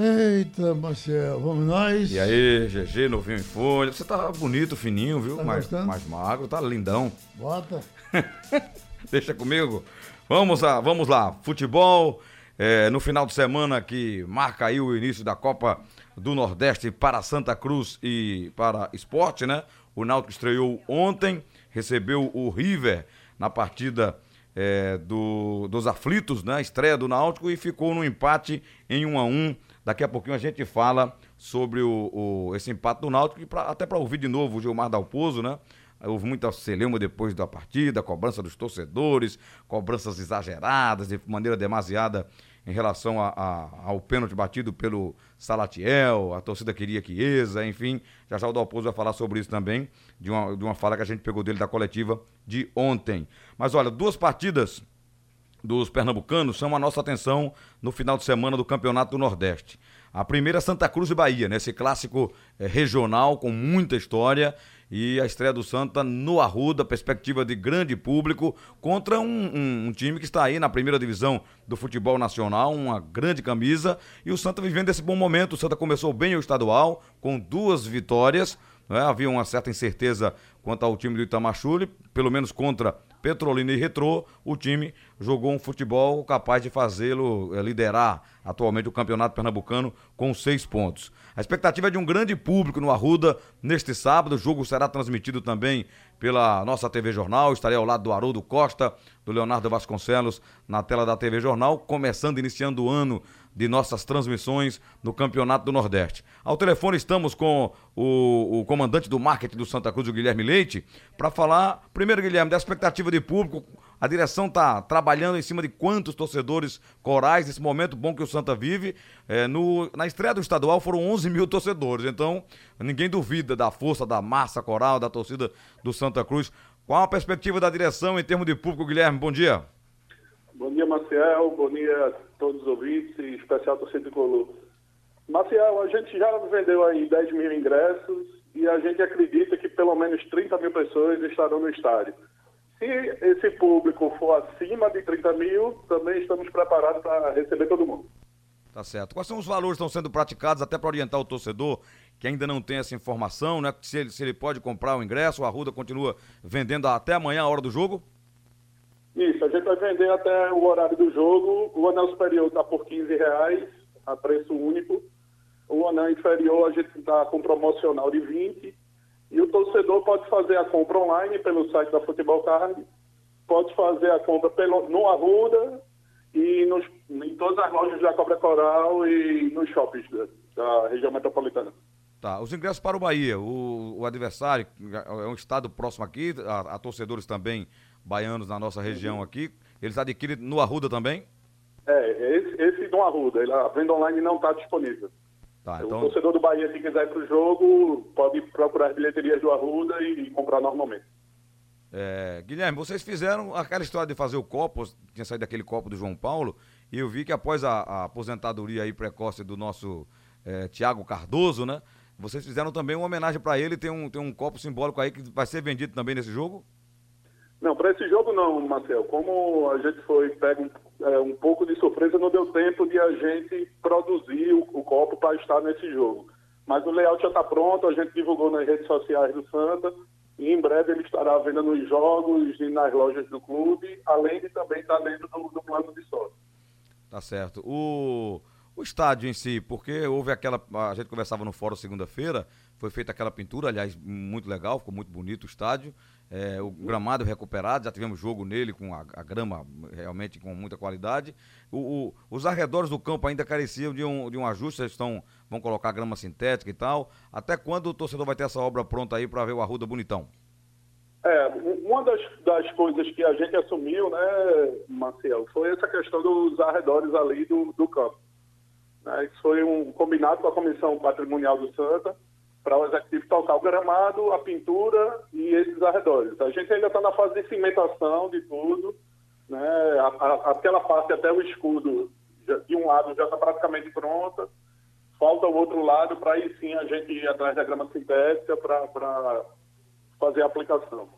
Eita, Marcel, vamos nós. E aí, GG, novinho em folha. Você tá bonito, fininho, viu? Tá mais, gostando? mais magro, tá lindão. Bota. Deixa comigo. Vamos lá, vamos lá. Futebol, é, no final de semana que marca aí o início da Copa do Nordeste para Santa Cruz e para Esporte, né? O Náutico estreou ontem, recebeu o River na partida é, do, dos aflitos, né? Estreia do Náutico e ficou no empate em 1 a 1 Daqui a pouquinho a gente fala sobre o, o- esse empate do Náutico, pra- até para ouvir de novo o Gilmar Dalpozo, né? Houve muita celeuma depois da partida, cobrança dos torcedores, cobranças exageradas, de maneira demasiada em relação a- a- ao pênalti batido pelo Salatiel, a torcida queria Chiesa, enfim. Já já o Dalpozo vai falar sobre isso também, de uma, de uma fala que a gente pegou dele da coletiva de ontem. Mas olha, duas partidas dos pernambucanos chamam a nossa atenção no final de semana do Campeonato do Nordeste. A primeira Santa Cruz e Bahia, né? Esse clássico eh, regional com muita história e a estreia do Santa no Arruda, perspectiva de grande público contra um, um- um time que está aí na primeira divisão do futebol nacional, uma grande camisa e o Santa vivendo esse bom momento. O Santa começou bem o estadual com duas vitórias, né? havia uma certa incerteza quanto ao time do Itamachule, pelo menos contra Petrolina e Retrô, o time jogou um futebol capaz de fazê-lo eh, liderar atualmente o campeonato pernambucano com seis pontos. A expectativa é de um grande público no Arruda neste sábado. O jogo será transmitido também pela nossa TV Jornal. Estarei ao lado do Haroldo Costa, do Leonardo Vasconcelos na tela da TV Jornal, começando, iniciando o ano de nossas transmissões no Campeonato do Nordeste. Ao telefone estamos com o, o comandante do marketing do Santa Cruz, o Guilherme Leite, para falar, primeiro, Guilherme, da expectativa de público. A direção está trabalhando em cima de quantos torcedores corais nesse momento bom que o Santa vive. É, no, na estreia do estadual foram 11 mil torcedores, então ninguém duvida da força da massa coral, da torcida do Santa Cruz. Qual a perspectiva da direção em termos de público, Guilherme? Bom dia. Bom dia, Maciel. Bom dia a todos os ouvintes, e especial torcida tricolor. Maciel, a gente já vendeu aí 10 mil ingressos e a gente acredita que pelo menos 30 mil pessoas estarão no estádio. Se esse público for acima de 30 mil, também estamos preparados para receber todo mundo. Tá certo. Quais são os valores que estão sendo praticados até para orientar o torcedor que ainda não tem essa informação, né? Se ele, se ele pode comprar o ingresso, o Arruda continua vendendo até amanhã a hora do jogo? Isso, a gente vai vender até o horário do jogo. O anel superior está por 15 reais, a preço único. O anel inferior a gente está com promocional de 20. E o torcedor pode fazer a compra online pelo site da Futebol Card, pode fazer a compra pelo, no Arruda e nos, em todas as lojas da Cobra Coral e nos shoppings da, da região metropolitana. Tá. Os ingressos para o Bahia, o, o adversário é um estado próximo aqui, a, a torcedores também baianos na nossa região aqui. Eles adquirem no Arruda também? É, esse, esse no Arruda, a venda online não está disponível. Tá, O então. torcedor do Bahia, se quiser ir para o jogo, pode procurar as bilheterias do Arruda e comprar normalmente. É, Guilherme, vocês fizeram aquela história de fazer o copo, tinha saído aquele copo do João Paulo, e eu vi que após a, a aposentadoria aí precoce do nosso é, Tiago Cardoso, né? Vocês fizeram também uma homenagem para ele, tem um, tem um copo simbólico aí que vai ser vendido também nesse jogo? Não, para esse jogo não, Marcel. Como a gente foi pego um, é, um pouco de surpresa, não deu tempo de a gente produzir o, o copo para estar nesse jogo. Mas o layout já está pronto, a gente divulgou nas redes sociais do Santa e em breve ele estará à venda nos jogos e nas lojas do clube, além de também estar dentro do, do plano de sócio. Tá certo. O, o estádio em si, porque houve aquela. A gente conversava no fórum segunda-feira, foi feita aquela pintura, aliás, muito legal, ficou muito bonito o estádio. É, o gramado recuperado, já tivemos jogo nele com a, a grama realmente com muita qualidade. O, o- os arredores do campo ainda careciam de um, de um ajuste, eles estão, vão colocar grama sintética e tal. Até quando o torcedor vai ter essa obra pronta aí para ver o Arruda bonitão? É, um- uma das, das coisas que a gente assumiu, né, Marcel, foi essa questão dos arredores ali do, do campo. Né, Isso foi um combinado com a Comissão Patrimonial do Santa para o executivo tocar o gramado, a pintura e esses arredores. A gente ainda está na fase de cimentação de tudo, né, a- a- aquela parte até o escudo de um lado já está praticamente pronta, falta o outro lado para aí sim a gente ir atrás da grama sintética para fazer a aplicação.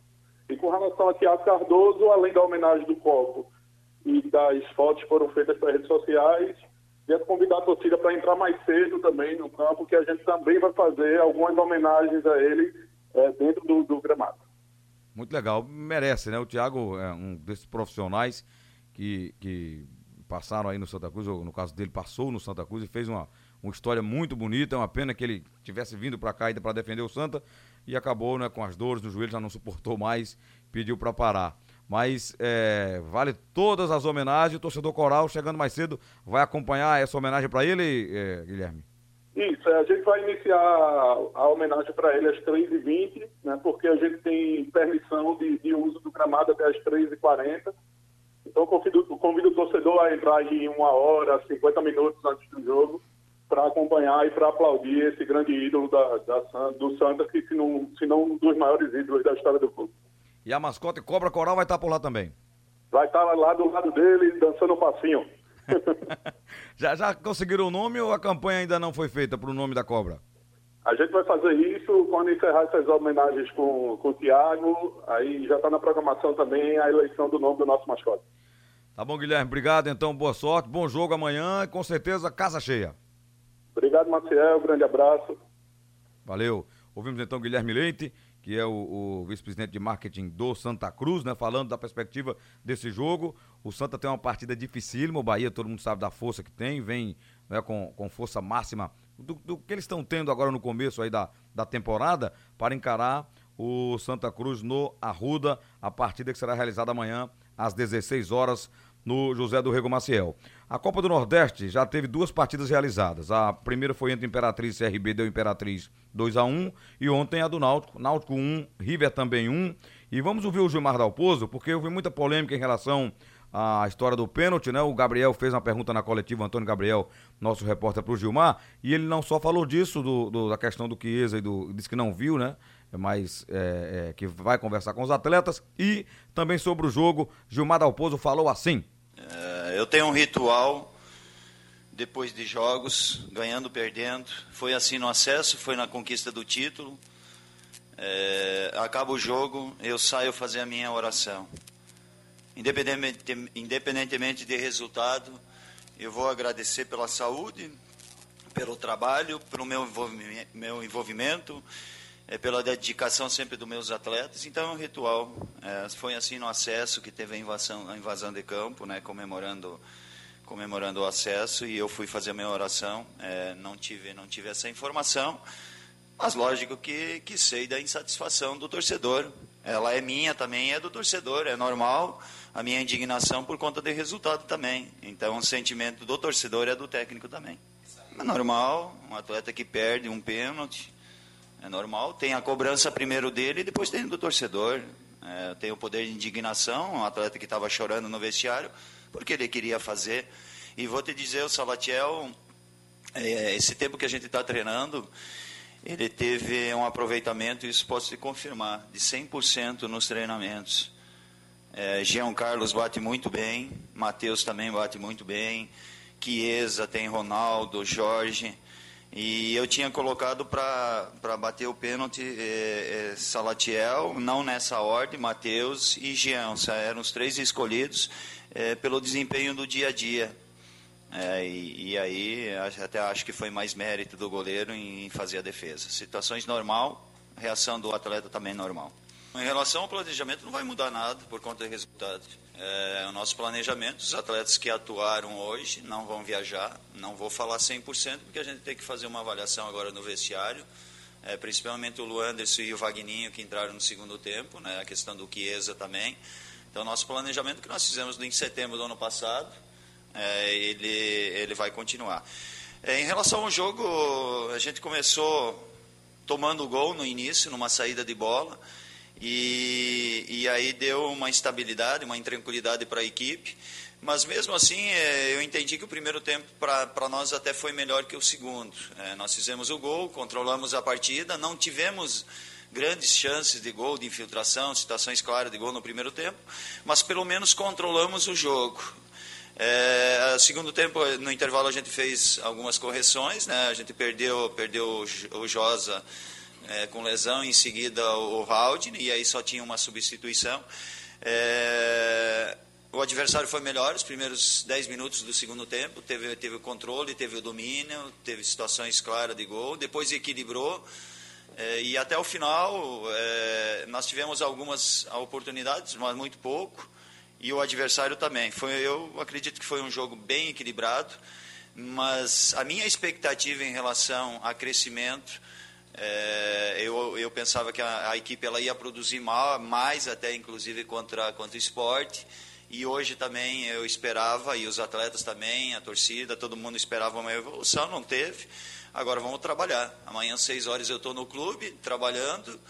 E com relação a Tiago Cardoso, além da homenagem do copo e das fotos que foram feitas pelas redes sociais, queria convidar a torcida para entrar mais cedo também no campo, que a gente também vai fazer algumas homenagens a ele é, dentro do, do, gramado. Muito legal, merece, né? O Thiago é um desses profissionais que, que passaram aí no Santa Cruz, ou no caso dele, passou no Santa Cruz e fez uma, uma história muito bonita. É uma pena que ele tivesse vindo para cá ainda para defender o Santa e acabou né, com as dores no joelho, já não suportou mais, pediu para parar. Mas é, vale todas as homenagens. O torcedor coral, chegando mais cedo, vai acompanhar essa homenagem para ele, é, Guilherme? Isso, é, a gente vai iniciar a homenagem para ele às 3h20, né, porque a gente tem permissão de, de uso do gramado até às 3h40. Então, convido, convido o torcedor a entrar em uma hora, 50 minutos antes do jogo, para acompanhar e para aplaudir esse grande ídolo da, da, do Santa, que se não, se não um dos maiores ídolos da história do clube. E a mascote Cobra Coral vai estar por lá também? Vai estar lá do lado dele, dançando um passinho. já, já conseguiram o nome ou a campanha ainda não foi feita para o nome da cobra? A gente vai fazer isso quando encerrar essas homenagens com, com o Tiago. Aí já está na programação também a eleição do nome do nosso mascote. Tá bom, Guilherme. Obrigado, então. Boa sorte. Bom jogo amanhã e com certeza casa cheia. Obrigado, Maciel. Grande abraço. Valeu. Ouvimos então Guilherme Leite, que é o, o vice-presidente de marketing do Santa Cruz, né? Falando da perspectiva desse jogo. O Santa tem uma partida dificílima, o Bahia, todo mundo sabe da força que tem, vem né, com, com força máxima do, do que eles estão tendo agora no começo aí da, da temporada para encarar o Santa Cruz no Arruda, a partida que será realizada amanhã às 16 horas no José do Rego Maciel. A Copa do Nordeste já teve duas partidas realizadas. A primeira foi entre Imperatriz e CRB, deu Imperatriz 2 a 1 e ontem a do Náutico, Náutico 1, River também 1. E vamos ouvir o Gilmar Dalpozo, porque houve muita polêmica em relação à história do pênalti, né? O Gabriel fez uma pergunta na coletiva, Antônio Gabriel, nosso repórter para o Gilmar, e ele não só falou disso, do, do, da questão do Chiesa e do. disse que não viu, né? Mas é, é, que vai conversar com os atletas. E também sobre o jogo, Gilmar Dalpozo falou assim. É, eu tenho um ritual depois de jogos, ganhando, perdendo. Foi assim no acesso, foi na conquista do título. É, acaba o jogo, eu saio fazer a minha oração. Independentemente, independentemente de resultado, eu vou agradecer pela saúde, pelo trabalho, pelo meu envolvimento, meu envolvimento é, pela dedicação sempre dos meus atletas. Então é um ritual. É, foi assim no acesso que teve a invasão, a invasão de campo, né, comemorando comemorando o acesso e eu fui fazer a minha oração. É, não tive não tive essa informação, mas lógico que que sei da insatisfação do torcedor. Ela é minha também, é do torcedor, é normal. A minha indignação por conta do resultado também. Então o sentimento do torcedor é do técnico também. É normal, um atleta que perde um pênalti, é normal. Tem a cobrança primeiro dele e depois tem do torcedor. É, tem o poder de indignação, um atleta que estava chorando no vestiário, porque ele queria fazer. E vou te dizer, o Salatiel, é, esse tempo que a gente está treinando, ele teve um aproveitamento, isso posso te confirmar, de 100% nos treinamentos. É, Jean Carlos bate muito bem, Matheus também bate muito bem, Chiesa, tem Ronaldo, Jorge. E eu tinha colocado para bater o pênalti é, é, Salatiel, não nessa ordem, Matheus e Jean. Eram os três escolhidos é, pelo desempenho do dia a dia. É, e, e, aí até acho que foi mais mérito do goleiro em fazer a defesa. Situações normal, reação do atleta também normal. Em relação ao planejamento, não vai mudar nada por conta do resultado. É, o nosso planejamento, os atletas que atuaram hoje não vão viajar, não vou falar 100%, porque a gente tem que fazer uma avaliação agora no vestiário, é, principalmente o Luanderson e o Vagninho, que entraram no segundo tempo, né, a questão do Chiesa também. Então, nosso planejamento que nós fizemos em setembro do ano passado, é, ele, ele vai continuar. É, em relação ao jogo, a gente começou tomando gol no início, numa saída de bola, e, e aí deu uma instabilidade, uma intranquilidade para a equipe. Mas mesmo assim, é, eu entendi que o primeiro tempo para nós até foi melhor que o segundo. É, nós fizemos o gol, controlamos a partida, não tivemos grandes chances de gol, de infiltração, situações claras de gol no primeiro tempo, mas pelo menos controlamos o jogo. É, segundo tempo, no intervalo a gente fez algumas correções, né? a gente perdeu, perdeu o Josa é, com lesão, em seguida o Haldane, e aí só tinha uma substituição. É, o adversário foi melhor os primeiros 10 minutos do segundo tempo, teve, teve o controle, teve o domínio, teve situações claras de gol, depois equilibrou. É, e até o final, é, nós tivemos algumas oportunidades, mas muito pouco, e o adversário também. Foi, eu acredito que foi um jogo bem equilibrado, mas a minha expectativa em relação a crescimento, é, eu, eu pensava que a, a, equipe ela ia produzir mal, mais até inclusive contra, contra o esporte, e hoje também eu esperava, e os atletas também, a torcida, todo mundo esperava uma evolução, não teve. Agora vamos trabalhar. Amanhã, às 6 horas, eu estou no clube, trabalhando,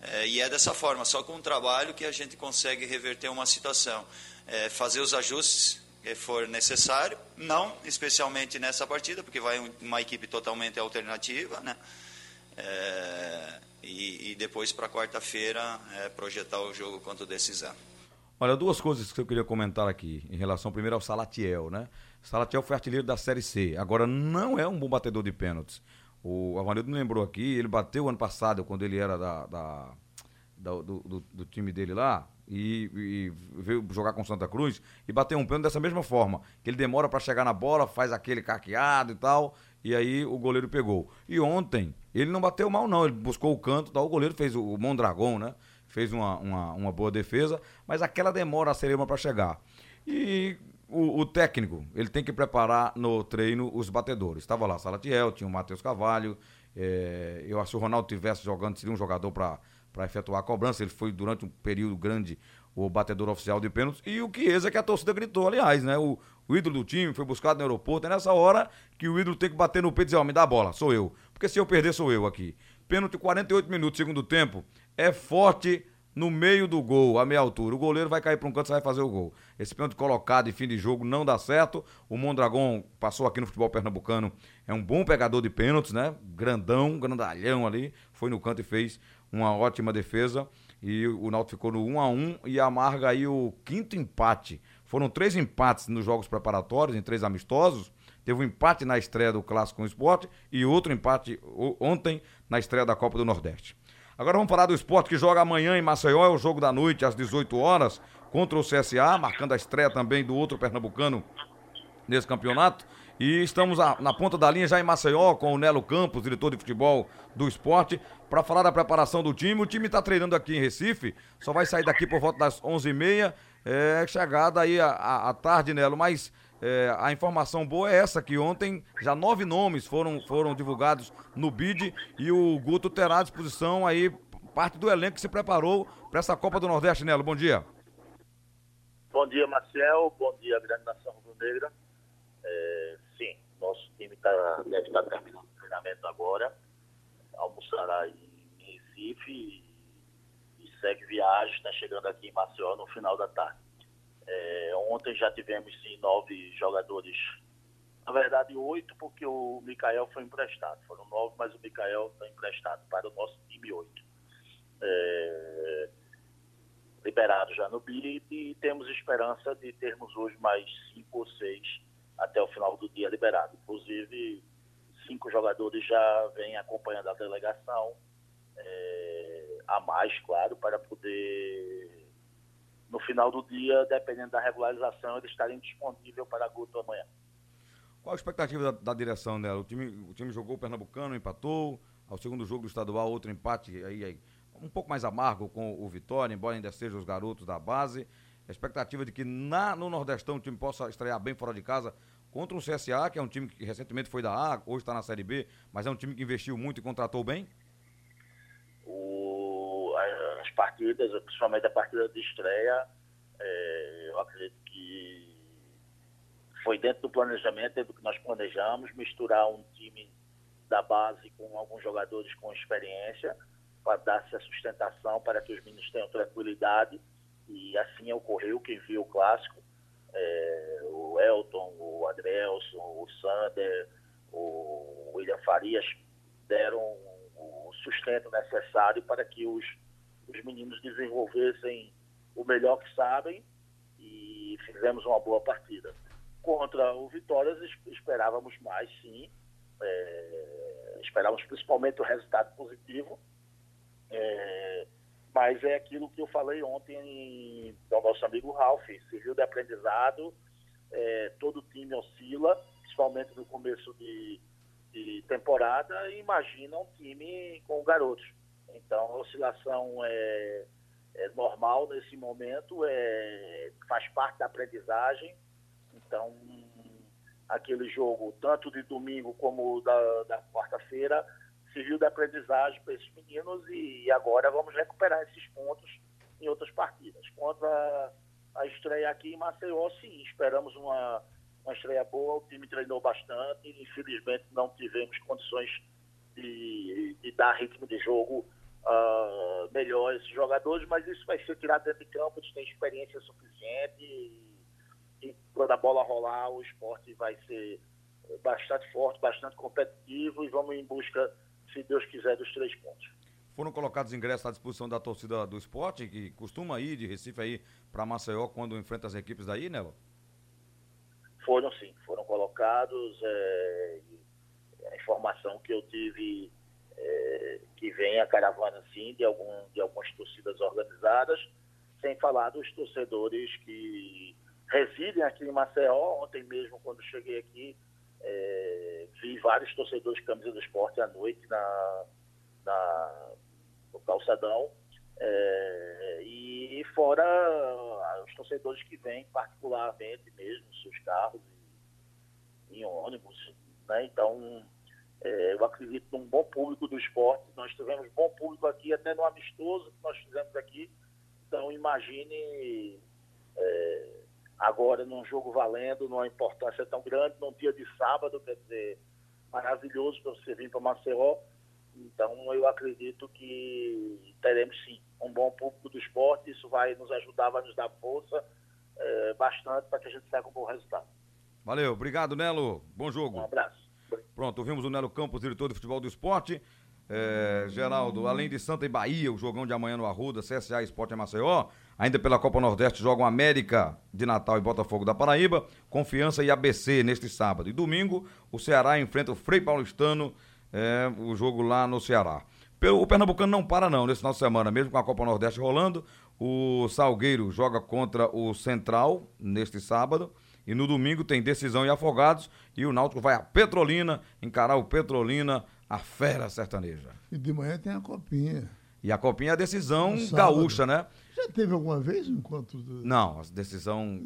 é, e é dessa forma, só com o trabalho que a gente consegue reverter uma situação. É, fazer os ajustes que for necessário, não especialmente nessa partida, porque vai uma equipe totalmente alternativa, né? É, e, e, depois para quarta-feira é, projetar o jogo contra o Decisão. Olha, duas coisas que eu queria comentar aqui, em relação primeiro ao Salatiel, né? Salatiel foi artilheiro da Série C, agora não é um bom batedor de pênaltis. O Avanildo me lembrou aqui, ele bateu ano passado, quando ele era da, da, da do, do, do, time dele lá, e, e, veio jogar com Santa Cruz, e bateu um pênalti dessa mesma forma, que ele demora para chegar na bola, faz aquele caqueado e tal, e aí o goleiro pegou. E ontem, ele não bateu mal não, ele buscou o canto, tal, o goleiro fez o, Mondragão, né? fez uma, uma, uma boa defesa, mas aquela demora a Cerema para chegar. E o, o, técnico, ele tem que preparar no treino os batedores. Estava lá Salatiel, tinha o Matheus Cavalho. É, eu acho que o Ronaldo tivesse jogando, seria um jogador para efetuar a cobrança. Ele foi durante um período grande o batedor oficial de pênaltis. E o Chiesa que a torcida gritou, aliás, né? O, o ídolo do time foi buscado no aeroporto. É nessa hora que o ídolo tem que bater no peito e dizer: Ó, oh, me dá a bola, sou eu. Porque se eu perder, sou eu aqui. Pênalti 48 minutos, segundo tempo é forte no meio do gol, a meia altura. O goleiro vai cair para um canto e vai fazer o gol. Esse pênalti colocado em fim de jogo não dá certo. O Mondragão passou aqui no futebol pernambucano, é um bom pegador de pênaltis, né? Grandão, grandalhão ali, foi no canto e fez uma ótima defesa. E o Náutico ficou no 1 a 1 e amarga aí o quinto empate. Foram três empates nos jogos preparatórios, em três amistosos. Teve um empate na estreia do Clássico com o Esporte e outro empate ontem na estreia da Copa do Nordeste. Agora vamos falar do esporte que joga amanhã em Maceió, é o jogo da noite, às 18 horas, contra o CSA, marcando a estreia também do outro pernambucano nesse campeonato. E estamos na ponta da linha já em Maceió com o Nelo Campos, diretor de futebol do esporte, para falar da preparação do time. O time está treinando aqui em Recife, só vai sair daqui por volta das 11h30. É chegada aí à tarde, Nelo, mas é, a informação boa é essa, que ontem já nove nomes foram, foram divulgados no BID e o Guto terá à disposição aí parte do elenco que se preparou para essa Copa do Nordeste, Nelo. Bom dia. Bom dia, Marcel. Bom dia, Grande Nação Rubro-Negra. É, nosso time tá, deve estar terminando o treinamento agora. Almoçará em Recife e, segue viagem. Está chegando aqui em Maceió no final da tarde. É, ontem já tivemos sim nove jogadores, na verdade oito, porque o Mikael foi emprestado. Foram nove, mas o Mikael foi emprestado para o nosso time oito. É, liberado já no BID e temos esperança de termos hoje mais cinco ou seis até o final do dia liberado. Inclusive, cinco jogadores já vêm acompanhando a delegação, é, a mais, claro, para poder no final do dia, dependendo da regularização, eles estarem disponíveis para a Guto amanhã. Qual a expectativa da, da direção dela? O time, o time jogou o Pernambucano, empatou, ao segundo jogo do estadual, outro empate aí, aí, um pouco mais amargo com o Vitória, embora ainda sejam os garotos da base. A expectativa de que na, no Nordestão o time possa estrear bem fora de casa contra o CSA, que é um time que recentemente foi da A, hoje está na Série B, mas é um time que investiu muito e contratou bem? as partidas, principalmente a partida de estreia, é, eu acredito que foi dentro do planejamento, dentro do que nós planejamos, misturar um time da base com alguns jogadores com experiência, para dar essa sustentação, para que os meninos tenham tranquilidade, ocorreu, quem viu o clássico, é, o Elton, o Adrielson, o Sander, o William Farias deram o sustento necessário para que os os meninos desenvolvessem o melhor que sabem e fizemos uma boa partida. Contra o Vitória, esperávamos mais, sim. É, esperávamos principalmente o resultado positivo. É, Mas é aquilo que eu falei ontem ao nosso amigo Ralf, serviu de aprendizado, é, todo time oscila, principalmente no começo de, de temporada, e imagina um time com garotos. Então a oscilação é, é normal nesse momento, é, faz parte da aprendizagem. Então aquele jogo, tanto de domingo como da, da quarta-feira, serviu de aprendizagem para esses meninos e agora vamos recuperar esses pontos em outras partidas. Quanto a, a estreia aqui em Maceió, sim, esperamos uma, uma estreia boa, o time treinou bastante, infelizmente não tivemos condições de, de dar ritmo de jogo uh, melhor a esses jogadores, mas isso vai ser tirado dentro de campo, eles têm experiência suficiente e, e quando a bola rolar, o esporte vai ser bastante forte, bastante competitivo e vamos em busca se Deus quiser, dos três pontos. Foram colocados ingressos à disposição da torcida do esporte, que costuma ir de Recife aí para Maceió quando enfrenta as equipes daí, né? Foram sim, foram colocados. É, a informação que eu tive é, que vem a caravana sim de, algum, de algumas torcidas organizadas, sem falar dos torcedores que residem aqui em Maceió. Ontem mesmo, quando cheguei aqui, é, vi vários torcedores de camisa do esporte à noite na, na no calçadão. É, e fora os torcedores que vêm particularmente mesmo, seus carros em ônibus. Né? Então, é, eu acredito num bom público do esporte. Nós tivemos bom público aqui, até no amistoso que nós fizemos aqui. Então, imagine é, agora num jogo valendo, numa importância tão grande, num dia de sábado, quer dizer, maravilhoso para você vir para Maceió. Então eu acredito que teremos sim um bom público do esporte, isso vai nos ajudar, vai nos dar força é, bastante para que a gente saia com um bom resultado. Valeu, obrigado Nelo, bom jogo. Um abraço. Pronto, ouvimos o Nelo Campos, diretor de futebol do esporte. É, Geraldo, além de Santa e Bahia, o jogão de amanhã no Arruda, CSA Esporte em Maceió, ainda pela Copa Nordeste jogam América de Natal e Botafogo da Paraíba, Confiança e ABC neste sábado. E domingo, o Ceará enfrenta o Frei Paulistano, é, o jogo lá no Ceará. O Pernambucano não para não nesse final de semana, mesmo com a Copa Nordeste rolando. O Salgueiro joga contra o Central neste sábado. E no domingo tem decisão e afogados. E o Náutico vai a Petrolina encarar o Petrolina a fera sertaneja. E de manhã tem a copinha. E a copinha é a decisão gaúcha, né? Já teve alguma vez um encontro? Do... Não, a decisão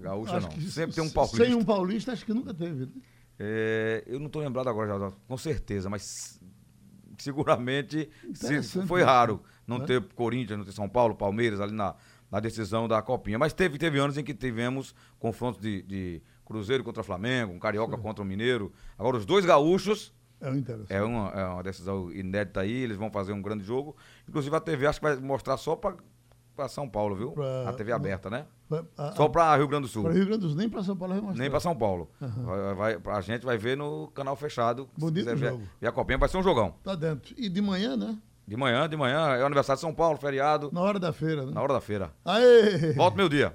gaúcha acho não. Sempre tem um paulista. Sem um paulista, acho que nunca teve. Né? É, eu não estou lembrado agora, já, com certeza, mas seguramente se, foi raro não né? ter Corinthians, não ter São Paulo, Palmeiras ali na, na decisão da copinha. Mas teve, teve anos em que tivemos confrontos de, de Cruzeiro contra Flamengo, um Carioca contra o Mineiro. Agora, os dois gaúchos é, é, uma, é uma decisão inédita aí, eles vão fazer um grande jogo. Inclusive a TV acho que vai mostrar só para São Paulo, viu? Pra, a TV aberta, né? Pra, a, só para Rio Grande do Sul. Para Rio Grande do Sul, nem para São Paulo vai mostrar. Nem para São Paulo. Uhum. Vai, vai, a gente vai ver no canal fechado. Bonito jogo. Ver, e a copinha vai ser um jogão. Tá dentro. E de manhã, né? De manhã, de manhã. É o aniversário de São Paulo, feriado. Na hora da feira, né? Na hora da feira. Aê! Volta meu dia.